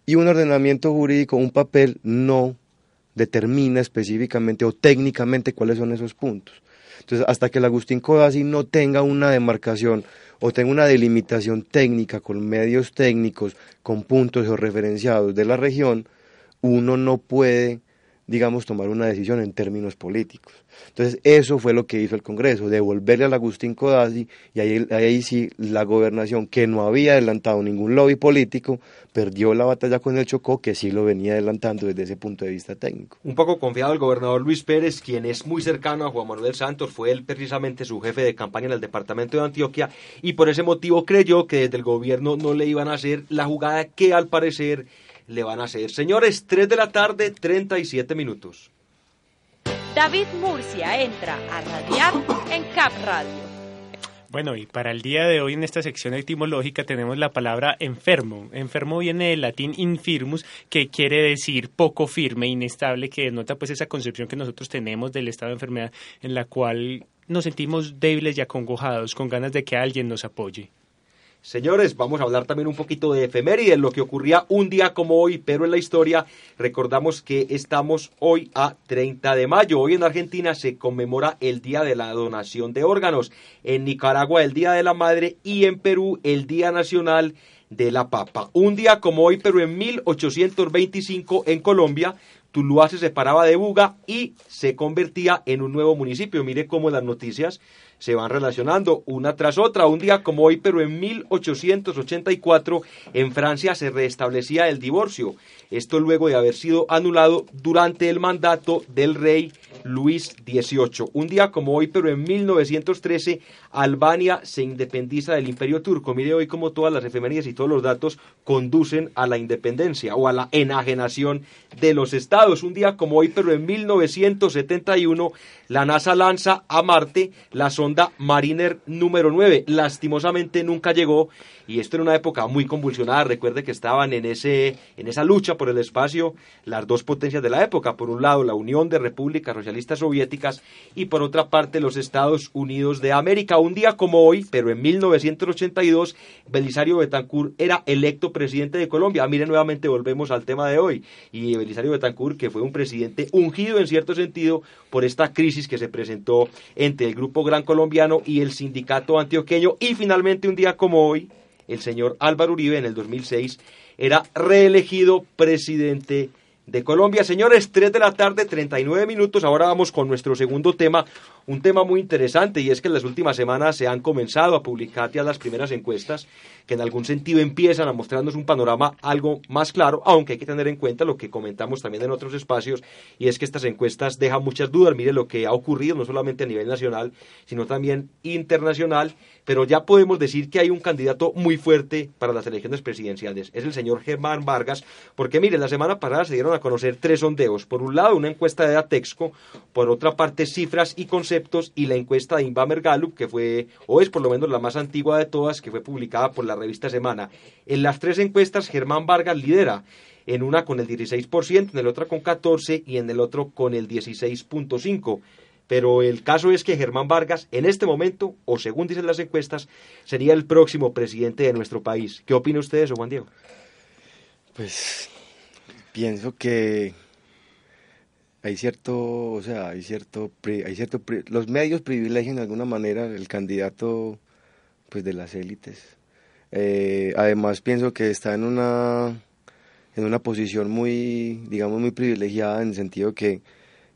Y un ordenamiento jurídico, un papel, no determina específicamente o técnicamente cuáles son esos puntos. Entonces, hasta que el Agustín Codazzi no tenga una demarcación o tenga una delimitación técnica con medios técnicos, con puntos georreferenciados de la región, uno no puede, digamos, tomar una decisión en términos políticos. Entonces, eso fue lo que hizo el Congreso, devolverle al Agustín Codazzi, y ahí, ahí sí la gobernación, que no había adelantado ningún lobby político, perdió la batalla con el Chocó, que sí lo venía adelantando desde ese punto de vista técnico. Un poco confiado el gobernador Luis Pérez, quien es muy cercano a Juan Manuel Santos, fue él precisamente su jefe de campaña en el departamento de Antioquia, y por ese motivo creyó que desde el gobierno no le iban a hacer la jugada que al parecer le van a hacer. Señores, 3 de la tarde, 37 minutos. David Murcia entra a radiar en Cap Radio. Bueno, y para el día de hoy en esta sección etimológica tenemos la palabra enfermo. Enfermo viene del latín infirmus, que quiere decir poco firme, inestable, que denota pues esa concepción que nosotros tenemos del estado de enfermedad en la cual nos sentimos débiles y acongojados, con ganas de que alguien nos apoye. Señores, vamos a hablar también un poquito de efemérides, lo que ocurría un día como hoy, pero en la historia recordamos que estamos hoy a 30 de mayo. Hoy en Argentina se conmemora el Día de la Donación de Órganos, en Nicaragua el Día de la Madre y en Perú el Día Nacional de la Papa. Un día como hoy, pero en 1825 en Colombia, Tuluá se separaba de Buga y se convertía en un nuevo municipio. Mire cómo las noticias se van relacionando una tras otra. Un día como hoy, pero en 1884, en Francia se restablecía el divorcio. Esto luego de haber sido anulado durante el mandato del rey Luis XVIII. Un día como hoy, pero en 1913, Albania se independiza del Imperio Turco. Mire hoy cómo todas las efemérides y todos los datos conducen a la independencia o a la enajenación de los estados. Un día como hoy, pero en 1971, la NASA lanza a Marte la sonda Mariner número 9. Lastimosamente nunca llegó y esto era una época muy convulsionada. Recuerde que estaban en, ese, en esa lucha por el espacio las dos potencias de la época. Por un lado, la Unión de Repúblicas Socialistas Soviéticas y por otra parte, los Estados Unidos de América. Un día como hoy, pero en 1982, Belisario Betancourt era electo presidente de Colombia. Mire, nuevamente volvemos al tema de hoy. Y Belisario Betancourt, que fue un presidente ungido en cierto sentido por esta crisis que se presentó entre el Grupo Gran Colombiano y el Sindicato Antioqueño. Y finalmente, un día como hoy, el señor Álvaro Uribe en el 2006 era reelegido presidente de Colombia. Señores, 3 de la tarde, 39 minutos. Ahora vamos con nuestro segundo tema, un tema muy interesante y es que en las últimas semanas se han comenzado a publicar ya las primeras encuestas que en algún sentido empiezan a mostrarnos un panorama algo más claro, aunque hay que tener en cuenta lo que comentamos también en otros espacios y es que estas encuestas dejan muchas dudas. Mire lo que ha ocurrido no solamente a nivel nacional, sino también internacional, pero ya podemos decir que hay un candidato muy fuerte para las elecciones presidenciales. Es el señor Germán Vargas, porque mire, la semana pasada se dieron a conocer tres sondeos. Por un lado, una encuesta de Atexco, por otra parte, cifras y conceptos, y la encuesta de Inbamer Gallup, que fue, o es por lo menos la más antigua de todas, que fue publicada por la revista Semana. En las tres encuestas, Germán Vargas lidera en una con el 16%, en el otro con 14% y en el otro con el 16.5%. Pero el caso es que Germán Vargas, en este momento, o según dicen las encuestas, sería el próximo presidente de nuestro país. ¿Qué opina usted de eso, Juan Diego? Pues pienso que hay cierto, o sea, hay cierto, hay cierto, los medios privilegian de alguna manera el candidato, pues, de las élites. Eh, además pienso que está en una, en una posición muy, digamos, muy privilegiada en el sentido que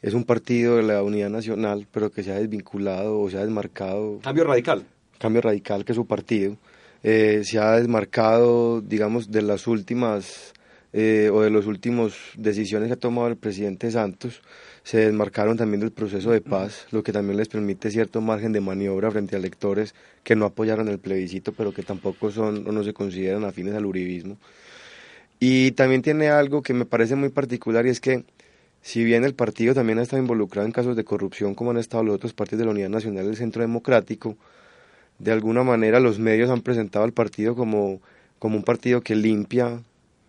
es un partido de la unidad nacional, pero que se ha desvinculado o se ha desmarcado. Cambio radical. Cambio radical, que es su partido. Eh, se ha desmarcado, digamos, de las últimas eh, o de las últimas decisiones que ha tomado el presidente Santos, se desmarcaron también del proceso de paz, lo que también les permite cierto margen de maniobra frente a electores que no apoyaron el plebiscito, pero que tampoco son o no se consideran afines al uribismo. Y también tiene algo que me parece muy particular y es que si bien el partido también ha estado involucrado en casos de corrupción como han estado los otros partidos de la Unidad Nacional del Centro Democrático, de alguna manera los medios han presentado al partido como, como un partido que limpia,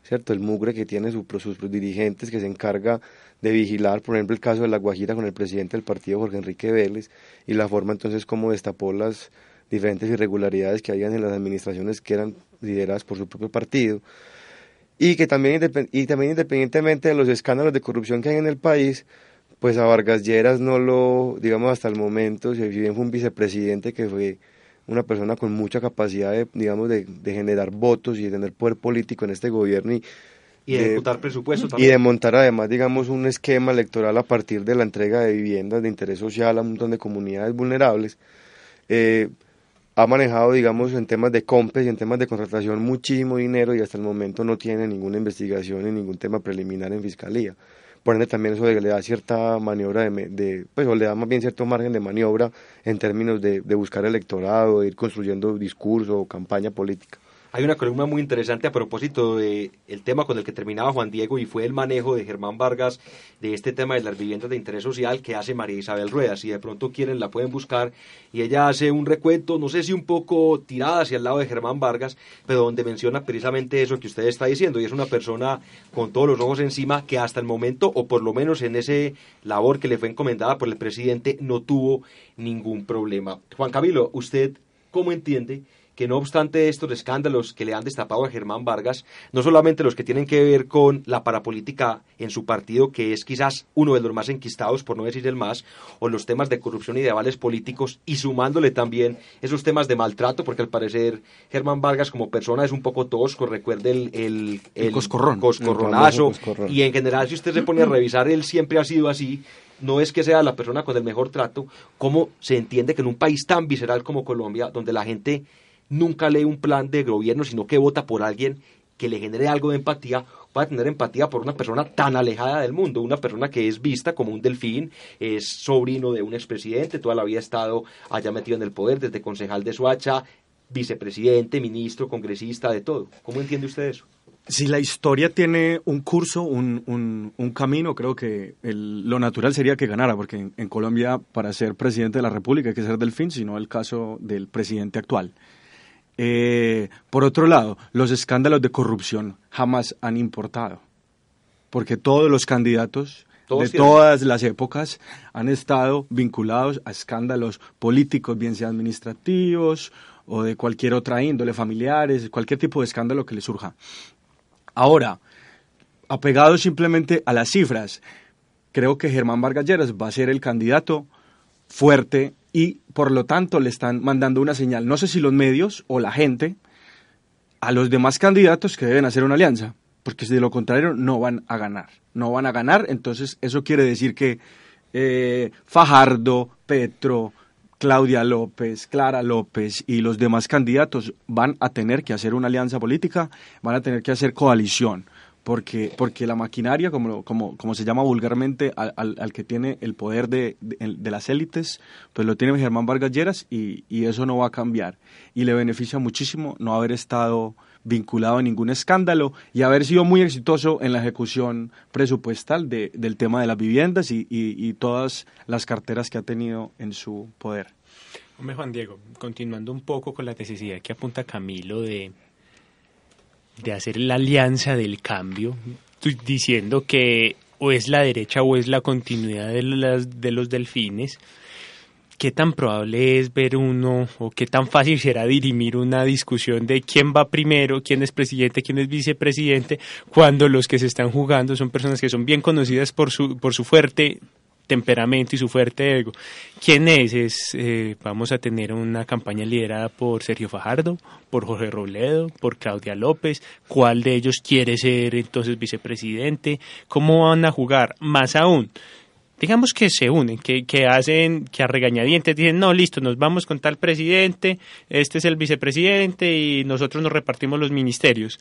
¿cierto? El mugre que tiene sus, sus dirigentes, que se encarga de vigilar, por ejemplo, el caso de La Guajira con el presidente del partido, Jorge Enrique Vélez, y la forma entonces como destapó las diferentes irregularidades que habían en las administraciones que eran lideradas por su propio partido y que también, y también independientemente de los escándalos de corrupción que hay en el país, pues a Vargas Lleras no lo, digamos hasta el momento, si bien fue un vicepresidente que fue una persona con mucha capacidad de, digamos, de, generar votos y de tener poder político en este gobierno y, y de ejecutar presupuestos Y de montar además, digamos, un esquema electoral a partir de la entrega de viviendas de interés social a un montón de comunidades vulnerables. Eh, ha manejado, digamos, en temas de compes y en temas de contratación muchísimo dinero y hasta el momento no tiene ninguna investigación ni ningún tema preliminar en fiscalía. Por ende, también eso le da cierta maniobra, de, pues, o le da más bien cierto margen de maniobra en términos de, buscar electorado, de ir construyendo discurso o campaña política. Hay una columna muy interesante a propósito del el tema con el que terminaba Juan Diego y fue el manejo de Germán Vargas de este tema de las viviendas de interés social que hace María Isabel Rueda. Si de pronto quieren la pueden buscar y ella hace un recuento, no sé si un poco tirada hacia el lado de Germán Vargas, pero donde menciona precisamente eso que usted está diciendo y es una persona con todos los ojos encima que hasta el momento, o por lo menos en ese labor que le fue encomendada por el presidente, no tuvo ningún problema. Juan Camilo, ¿usted cómo entiende? Que no obstante estos escándalos que le han destapado a Germán Vargas, no solamente los que tienen que ver con la parapolítica en su partido, que es quizás uno de los más enquistados, por no decir el más, o los temas de corrupción y de avales políticos, y sumándole también esos temas de maltrato, porque al parecer Germán Vargas como persona es un poco tosco, recuerde el, el, el, coscorrón. coscorronazo, y en general si usted se pone a revisar, él siempre ha sido así, no es que sea la persona con el mejor trato, cómo se entiende que en un país tan visceral como Colombia, donde la gente nunca lee un plan de gobierno, sino que vota por alguien que le genere algo de empatía, va a tener empatía por una persona tan alejada del mundo, una persona que es vista como un delfín, es sobrino de un expresidente, toda la vida ha estado allá metido en el poder, desde concejal de Suacha, vicepresidente, ministro, congresista, de todo. ¿Cómo entiende usted eso? Si la historia tiene un curso, un, un, camino, creo que lo natural sería que ganara, porque en, Colombia para ser presidente de la República hay que ser delfín, sino el caso del presidente actual. Eh, por otro lado, los escándalos de corrupción jamás han importado, porque todos los candidatos de todas las épocas han estado vinculados a escándalos políticos, bien sean administrativos o de cualquier otra índole, familiares, cualquier tipo de escándalo que le surja. Ahora, apegado simplemente a las cifras, creo que Germán Vargas Lleras va a ser el candidato fuerte y por lo tanto le están mandando una señal, no sé si los medios o la gente, a los demás candidatos que deben hacer una alianza, porque si de lo contrario no van a ganar, no van a ganar, entonces eso quiere decir que eh, Fajardo, Petro, Claudia López, Clara López y los demás candidatos van a tener que hacer una alianza política, van a tener que hacer coalición porque, porque la maquinaria, como, como, como se llama vulgarmente, al, al, que tiene el poder de, de, las élites, pues lo tiene Germán Vargas Lleras y, y, eso no va a cambiar. Y le beneficia muchísimo no haber estado vinculado a ningún escándalo y haber sido muy exitoso en la ejecución presupuestal de, del tema de las viviendas y, y, y todas las carteras que ha tenido en su poder. Hombre, Juan Diego, continuando un poco con la necesidad que apunta Camilo de de hacer la alianza del cambio, diciendo que o es la derecha o es la continuidad de, las, de los delfines, ¿qué tan probable es ver uno o qué tan fácil será dirimir una discusión de quién va primero, quién es presidente, quién es vicepresidente, cuando los que se están jugando son personas que son bien conocidas por su, por su fuerte temperamento y su fuerte ego. ¿Quién es? es eh, vamos a tener una campaña liderada por Sergio Fajardo, por Jorge Robledo, por Claudia López. ¿Cuál de ellos quiere ser entonces vicepresidente? ¿Cómo van a jugar? Más aún, digamos que se unen, que, que hacen, que a regañadientes dicen, no, listo, nos vamos con tal presidente, este es el vicepresidente y nosotros nos repartimos los ministerios.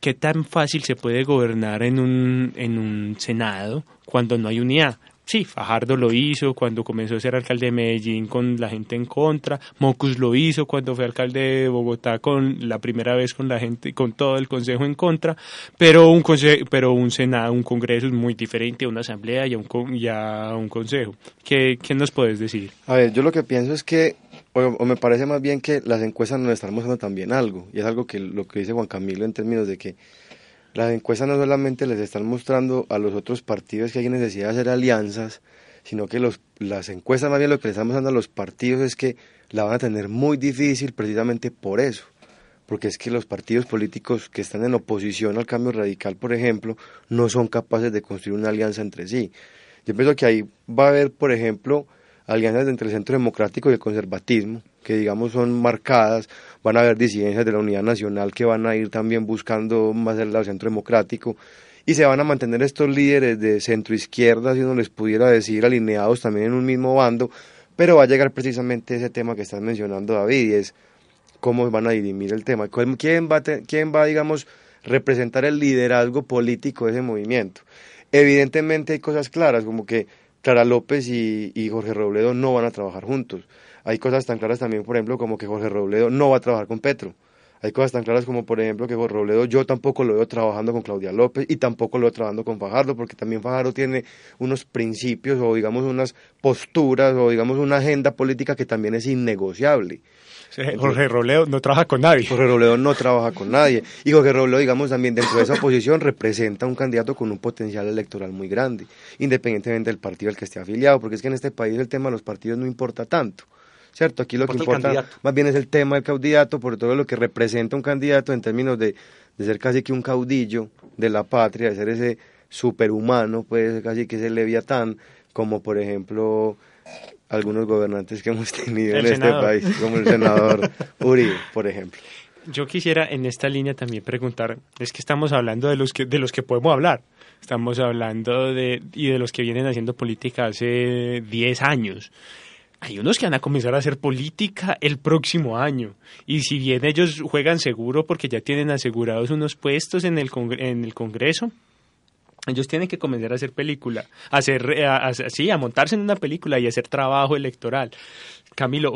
¿Qué tan fácil se puede gobernar en un, en un Senado cuando no hay unidad? Sí, Fajardo lo hizo cuando comenzó a ser alcalde de Medellín con la gente en contra, Mocus lo hizo cuando fue alcalde de Bogotá con la primera vez con la gente, con todo el consejo en contra, pero un pero un senado, un congreso es muy diferente a una asamblea y a un, un consejo. ¿Qué, ¿Qué nos puedes decir? A ver, yo lo que pienso es que o, me parece más bien que las encuestas nos están mostrando también algo, y es algo que lo que dice Juan Camilo en términos de que las encuestas no solamente les están mostrando a los otros partidos que hay necesidad de hacer alianzas, sino que los, las encuestas más bien lo que les están mostrando a los partidos es que la van a tener muy difícil precisamente por eso, porque es que los partidos políticos que están en oposición al cambio radical, por ejemplo, no son capaces de construir una alianza entre sí. Yo pienso que ahí va a haber, por ejemplo, alianzas entre el centro democrático y el conservatismo, que digamos son marcadas, van a haber disidencias de la unidad nacional que van a ir también buscando más el lado centro democrático, y se van a mantener estos líderes de centro izquierda, si uno les pudiera decir, alineados también en un mismo bando, pero va a llegar precisamente ese tema que estás mencionando David, y es cómo van a dirimir el tema, quién va, quién va digamos, representar el liderazgo político de ese movimiento. Evidentemente hay cosas claras, como que Clara López y, Jorge Robledo no van a trabajar juntos. Hay cosas tan claras también, por ejemplo, como que Jorge Robledo no va a trabajar con Petro. Hay cosas tan claras como, por ejemplo, que con Robledo yo tampoco lo veo trabajando con Claudia López y tampoco lo veo trabajando con Fajardo, porque también Fajardo tiene unos principios o, digamos, unas posturas o, digamos, una agenda política que también es innegociable. Jorge Robledo no trabaja con nadie. Jorge Robledo no trabaja con nadie. Y Jorge Robledo, digamos, también dentro de esa posición representa un candidato con un potencial electoral muy grande, independientemente del partido al que esté afiliado, porque es que en este país el tema de los partidos no importa tanto. ¿Cierto? Aquí lo que importa más bien es el tema del candidato, por todo lo que representa un candidato en términos de, de ser casi que un caudillo de la patria, de ser ese superhumano, pues casi que ese leviatán, como por ejemplo algunos gobernantes que hemos tenido en este país, como el senador Uribe, por ejemplo. Yo quisiera en esta línea también preguntar, es que estamos hablando de los que, de los que podemos hablar, estamos hablando de, y de los que vienen haciendo política hace 10 años. Hay unos que van a comenzar a hacer política el próximo año. Y si bien ellos juegan seguro porque ya tienen asegurados unos puestos en el, en el Congreso, ellos tienen que comenzar a hacer película, hacer, eh, sí, a montarse en una película y hacer trabajo electoral. Camilo,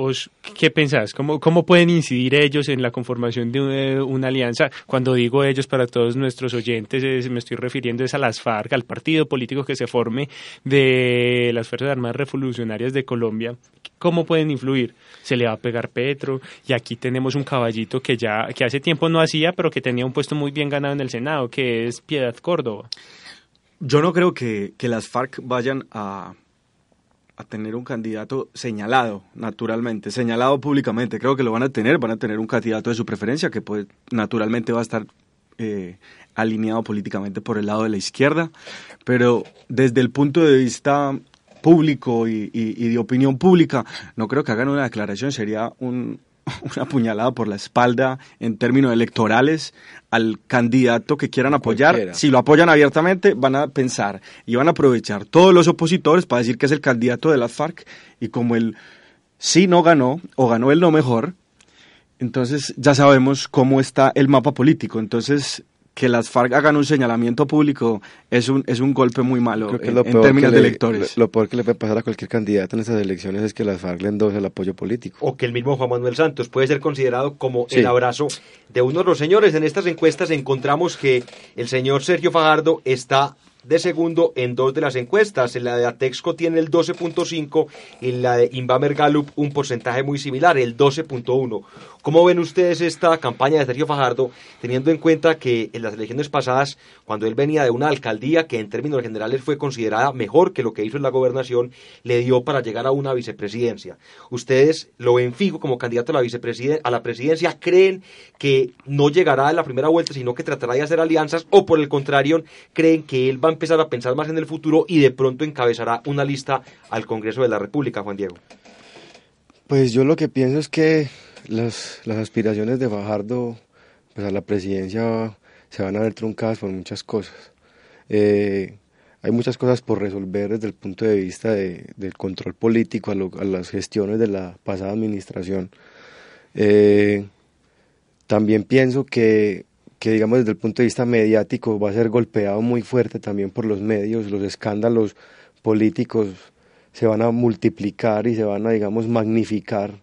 ¿qué pensás? ¿Cómo, ¿Cómo pueden incidir ellos en la conformación de una, alianza? Cuando digo ellos, para todos nuestros oyentes, me estoy refiriendo es a las FARC, al partido político que se forme de las Fuerzas Armadas Revolucionarias de Colombia. ¿Cómo pueden influir? Se le va a pegar Petro y aquí tenemos un caballito que ya que hace tiempo no hacía, pero que tenía un puesto muy bien ganado en el Senado, que es Piedad Córdoba. Yo no creo que, las FARC vayan a, a tener un candidato señalado, naturalmente, señalado públicamente. Creo que lo van a tener, van a tener un candidato de su preferencia que pues, naturalmente va a estar eh, alineado políticamente por el lado de la izquierda, pero desde el punto de vista público y de opinión pública, no creo que hagan una declaración, sería un, una puñalada por la espalda en términos electorales al candidato que quieran apoyar. Si lo apoyan abiertamente, van a pensar y van a aprovechar todos los opositores para decir que es el candidato de las FARC y como el sí no ganó o ganó el no mejor, entonces ya sabemos cómo está el mapa político. Entonces que las FARC hagan un señalamiento público es un, es un golpe muy malo en, términos de electores. Lo, peor que le puede pasar a cualquier candidato en esas elecciones es que las FARC le endose el apoyo político. O que el mismo Juan Manuel Santos puede ser considerado como el abrazo de uno de los señores. En estas encuestas encontramos que el señor Sergio Fajardo está de segundo en dos de las encuestas. En la de Atexco tiene el 12.5 y en la de Inbamer Gallup un porcentaje muy similar, el 12.1. ¿Cómo ven ustedes esta campaña de Sergio Fajardo, teniendo en cuenta que en las elecciones pasadas, cuando él venía de una alcaldía que en términos generales fue considerada mejor que lo que hizo en la gobernación, le dio para llegar a una vicepresidencia? ¿Ustedes lo ven fijo como candidato a la, a la presidencia? ¿Creen que no llegará en la primera vuelta, sino que tratará de hacer alianzas? ¿O por el contrario, creen que él va a empezar a pensar más en el futuro y de pronto encabezará una lista al Congreso de la República, Juan Diego? Pues yo lo que pienso es que las, las aspiraciones de Fajardo pues a la presidencia se van a ver truncadas por muchas cosas. Eh, hay muchas cosas por resolver desde el punto de vista de, del control político a, las gestiones de la pasada administración. Eh, también pienso que, que, digamos, desde el punto de vista mediático va a ser golpeado muy fuerte también por los medios, los escándalos políticos se van a multiplicar y se van a, digamos, magnificar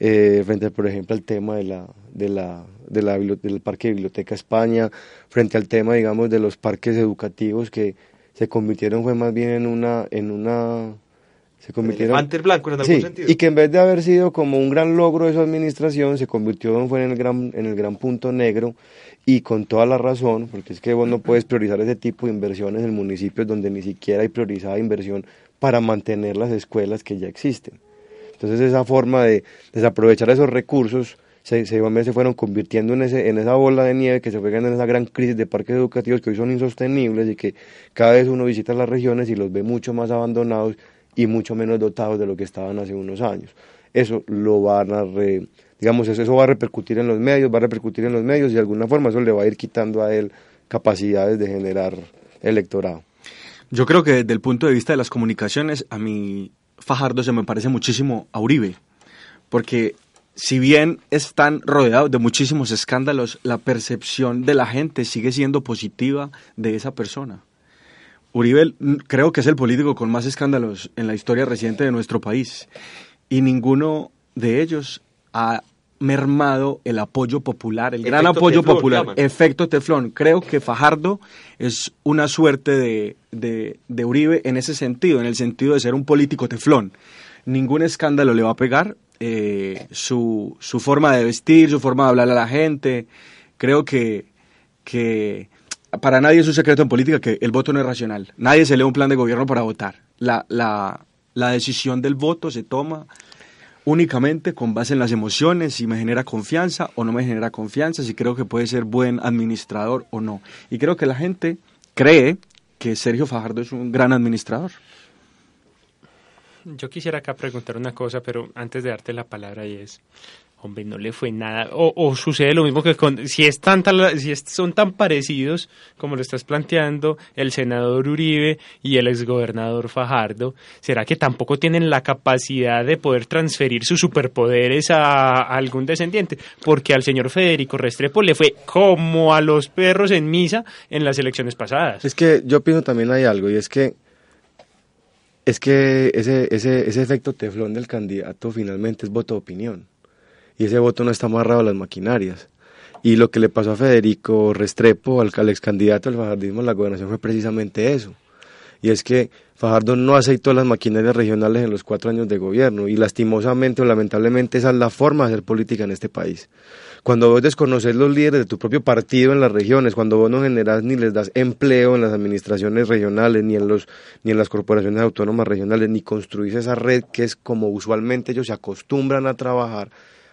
eh, frente, por ejemplo, al tema de la, de la, de la, del Parque de Biblioteca España, frente al tema, digamos, de los parques educativos que se convirtieron fue más bien en una, en una se convirtieron antes blanco en algún sentido. y que en vez de haber sido como un gran logro de su administración se convirtió fue en el gran en el gran punto negro y con toda la razón porque es que vos no puedes priorizar ese tipo de inversiones en municipios donde ni siquiera hay priorizada inversión para mantener las escuelas que ya existen entonces esa forma de desaprovechar esos recursos se, se, se fueron convirtiendo en, ese, en esa bola de nieve que se fue en esa gran crisis de parques educativos que hoy son insostenibles y que cada vez uno visita las regiones y los ve mucho más abandonados y mucho menos dotados de lo que estaban hace unos años. Eso lo van a digamos, eso, eso va a repercutir en los medios, va a repercutir en los medios y de alguna forma eso le va a ir quitando a él capacidades de generar electorado. Yo creo que desde el punto de vista de las comunicaciones, a mí Fajardo se me parece muchísimo a Uribe, porque si bien están rodeados de muchísimos escándalos, la percepción de la gente sigue siendo positiva de esa persona. Uribe creo que es el político con más escándalos en la historia reciente de nuestro país y ninguno de ellos ha mermado el apoyo popular, el gran apoyo popular, efecto teflón. Creo que Fajardo es una suerte de, de, Uribe en ese sentido, en el sentido de ser un político teflón. Ningún escándalo le va a pegar, eh, su, su forma de vestir, su forma de hablar a la gente, creo que, que para nadie es un secreto en política que el voto no es racional. Nadie se lee un plan de gobierno para votar. La, la, la decisión del voto se toma únicamente con base en las emociones, si me genera confianza o no me genera confianza, si creo que puede ser buen administrador o no. Y creo que la gente cree que Sergio Fajardo es un gran administrador. Yo quisiera acá preguntar una cosa, pero antes de darte la palabra y es, hombre, no le fue nada. O, sucede lo mismo que con, si, es si son tan parecidos como lo estás planteando, el senador Uribe y el exgobernador Fajardo, ¿será que tampoco tienen la capacidad de poder transferir sus superpoderes a, algún descendiente? Porque al señor Federico Restrepo le fue como a los perros en misa en las elecciones pasadas. Es que yo pienso también hay algo, y es que es que ese, ese, ese efecto teflón del candidato finalmente es voto de opinión y ese voto no está amarrado a las maquinarias. Y lo que le pasó a Federico Restrepo, al, ex candidato al fajardismo en la gobernación, fue precisamente eso. Y es que Fajardo no aceitó las maquinarias regionales en los cuatro años de gobierno y lastimosamente o lamentablemente esa es la forma de hacer política en este país. Cuando vos desconoces los líderes de tu propio partido en las regiones, cuando vos no generas ni les das empleo en las administraciones regionales, ni en, los, ni en las corporaciones autónomas regionales, ni construís esa red que es como usualmente ellos se acostumbran a trabajar,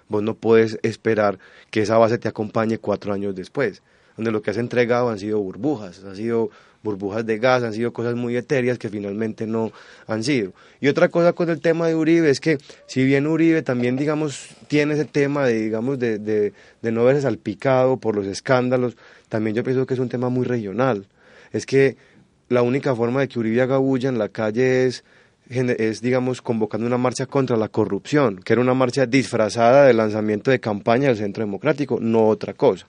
vos no puedes esperar que esa base te acompañe cuatro años después, donde lo que has entregado han sido burbujas, han sido burbujas de gas, han sido cosas muy etéreas que finalmente no han sido. Y otra cosa con el tema de Uribe es que si bien Uribe también, digamos, tiene ese tema de, digamos, de, de, de no verse salpicado por los escándalos, también yo pienso que es un tema muy regional. Es que la única forma de que Uribe haga bulla en la calle es es, digamos, convocando una marcha contra la corrupción, que era una marcha disfrazada de lanzamiento de campaña del Centro Democrático, no otra cosa.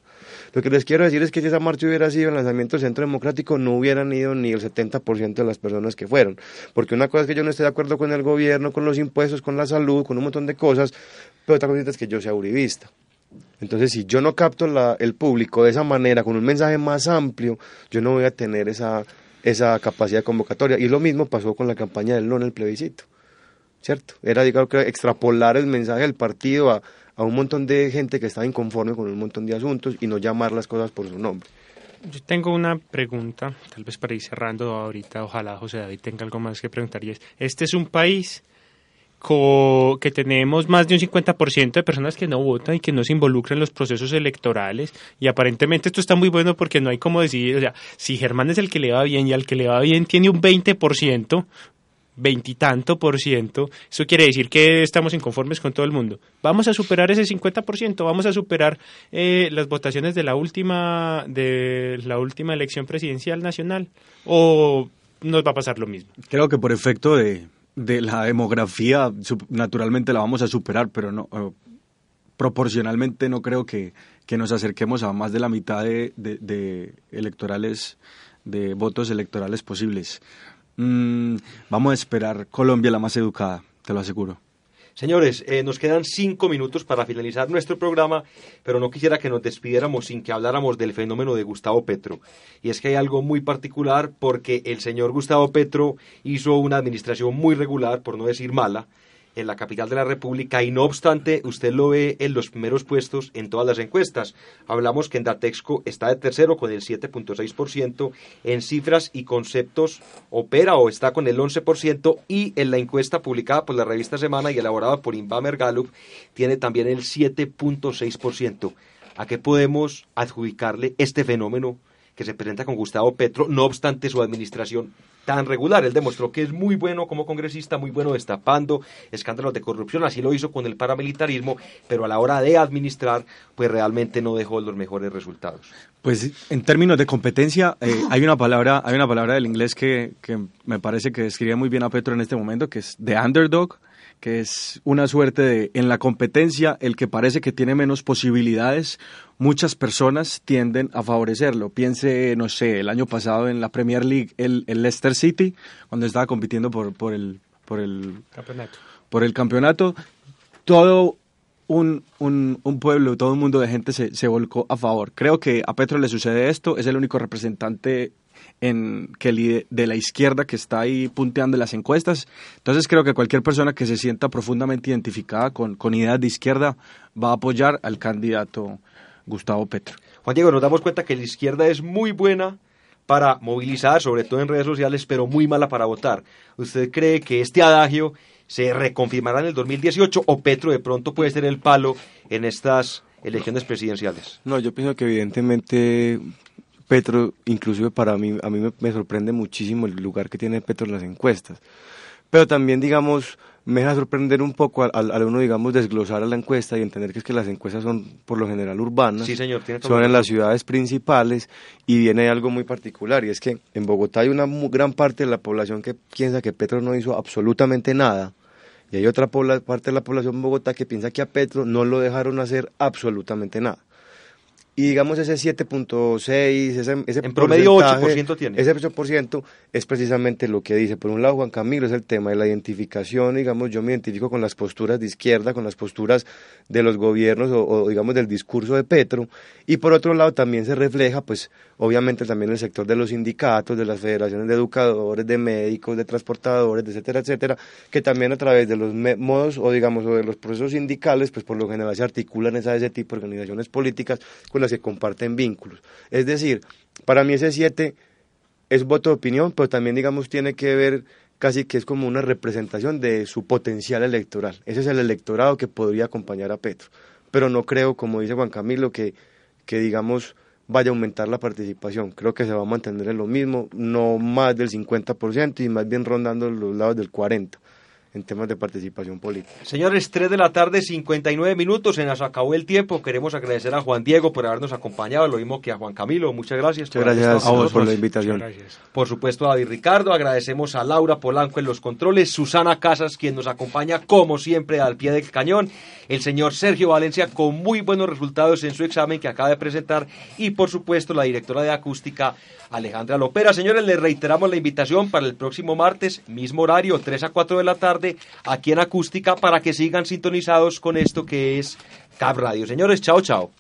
Lo que les quiero decir es que si esa marcha hubiera sido el lanzamiento del Centro Democrático, no hubieran ido ni el 70% de las personas que fueron. Porque una cosa es que yo no esté de acuerdo con el gobierno, con los impuestos, con la salud, con un montón de cosas, pero otra cosa es que yo sea uribista. Entonces, si yo no capto el público de esa manera, con un mensaje más amplio, yo no voy a tener esa, esa capacidad convocatoria. Y lo mismo pasó con la campaña del no en el plebiscito, ¿cierto? Era, digamos, que extrapolar el mensaje del partido a, a un montón de gente que estaba inconforme con un montón de asuntos y no llamar las cosas por su nombre. Yo tengo una pregunta, tal vez para ir cerrando ahorita, ojalá José David tenga algo más que preguntar, y es, ¿este es un país que tenemos más de un 50% de personas que no votan y que no se involucran en los procesos electorales y aparentemente esto está muy bueno porque no hay como decidir, o sea, si Germán es el que le va bien y al que le va bien tiene un 20%, veintitanto por ciento, eso quiere decir que estamos inconformes con todo el mundo. Vamos a superar ese 50%, vamos a superar eh, las votaciones de la última de la última elección presidencial nacional o nos va a pasar lo mismo. Creo que por efecto de de la demografía, naturalmente la vamos a superar, pero no eh, proporcionalmente no creo que, nos acerquemos a más de la mitad de, de, electorales, de votos electorales posibles. Mm, vamos a esperar Colombia la más educada, te lo aseguro. Señores, eh, nos quedan cinco minutos para finalizar nuestro programa, pero no quisiera que nos despidiéramos sin que habláramos del fenómeno de Gustavo Petro. Y es que hay algo muy particular porque el señor Gustavo Petro hizo una administración muy regular, por no decir mala, en la capital de la República y no obstante usted lo ve en los primeros puestos en todas las encuestas. Hablamos que en Datexco está de tercero con el 7.6%, en cifras y conceptos opera o está con el 11% y en la encuesta publicada por la revista Semana y elaborada por Inbamer Gallup tiene también el 7.6%. ¿A qué podemos adjudicarle este fenómeno que se presenta con Gustavo Petro, no obstante su administración tan regular. Él demostró que es muy bueno como congresista, muy bueno destapando escándalos de corrupción, así lo hizo con el paramilitarismo, pero a la hora de administrar, pues realmente no dejó los mejores resultados. Pues en términos de competencia, eh, hay una palabra, hay una palabra del inglés que, que me parece que describe muy bien a Petro en este momento, que es the underdog que es una suerte de, en la competencia, el que parece que tiene menos posibilidades, muchas personas tienden a favorecerlo. Piense, no sé, el año pasado en la Premier League, el, Leicester City, cuando estaba compitiendo por, por, el, por, el, campeonato. por el campeonato, todo un, un, un, pueblo, todo un mundo de gente se, se, volcó a favor. Creo que a Petro le sucede esto, es el único representante en, que de la izquierda que está ahí punteando las encuestas. Entonces creo que cualquier persona que se sienta profundamente identificada con, con ideas de izquierda va a apoyar al candidato Gustavo Petro. Juan Diego, nos damos cuenta que la izquierda es muy buena para movilizar, sobre todo en redes sociales, pero muy mala para votar. ¿Usted cree que este adagio se reconfirmará en el 2018 o Petro de pronto puede ser el palo en estas elecciones presidenciales? No, yo pienso que evidentemente Petro, inclusive para mí, a mí me, sorprende muchísimo el lugar que tiene Petro en las encuestas. Pero también, digamos, me deja sorprender un poco al, uno, digamos, desglosar a la encuesta y entender que es que las encuestas son por lo general urbanas, sí, señor, son en las ciudades principales y viene algo muy particular y es que en Bogotá hay una gran parte de la población que piensa que Petro no hizo absolutamente nada y hay otra parte de la población en Bogotá que piensa que a Petro no lo dejaron hacer absolutamente nada. Y digamos ese 7.6, ese, ese en promedio 8% tiene. Ese 8% es precisamente lo que dice. Por un lado, Juan Camilo es el tema de la identificación, digamos, yo me identifico con las posturas de izquierda, con las posturas de los gobiernos o, digamos del discurso de Petro. Y por otro lado también se refleja, pues, obviamente también el sector de los sindicatos, de las federaciones de educadores, de médicos, de transportadores, etcétera, etcétera, que también a través de los modos o digamos o de los procesos sindicales, pues por lo general se articulan esa, ese tipo de organizaciones políticas con se comparten vínculos. Es decir, para mí ese 7 es voto de opinión, pero también, digamos, tiene que ver casi que es como una representación de su potencial electoral. Ese es el electorado que podría acompañar a Petro. Pero no creo, como dice Juan Camilo, que, que digamos vaya a aumentar la participación. Creo que se va a mantener en lo mismo, no más del 50% y más bien rondando los lados del 40% en temas de participación política. Señores, 3 de la tarde, 59 minutos, se nos acabó el tiempo. Queremos agradecer a Juan Diego por habernos acompañado, lo mismo que a Juan Camilo. Muchas gracias. Muchas gracias a vos por la invitación. Por supuesto a David Ricardo, agradecemos a Laura Polanco en los controles, Susana Casas, quien nos acompaña como siempre al pie del cañón, el señor Sergio Valencia con muy buenos resultados en su examen que acaba de presentar y por supuesto la directora de acústica Alejandra Lopera. Señores, les reiteramos la invitación para el próximo martes, mismo horario, 3 a 4 de la tarde, aquí en Acústica, para que sigan sintonizados con esto que es Cap Radio. Señores, chao, chao.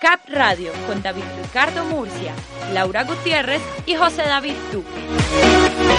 Cap Radio con David Ricardo Murcia, Laura Gutiérrez y José David Duque.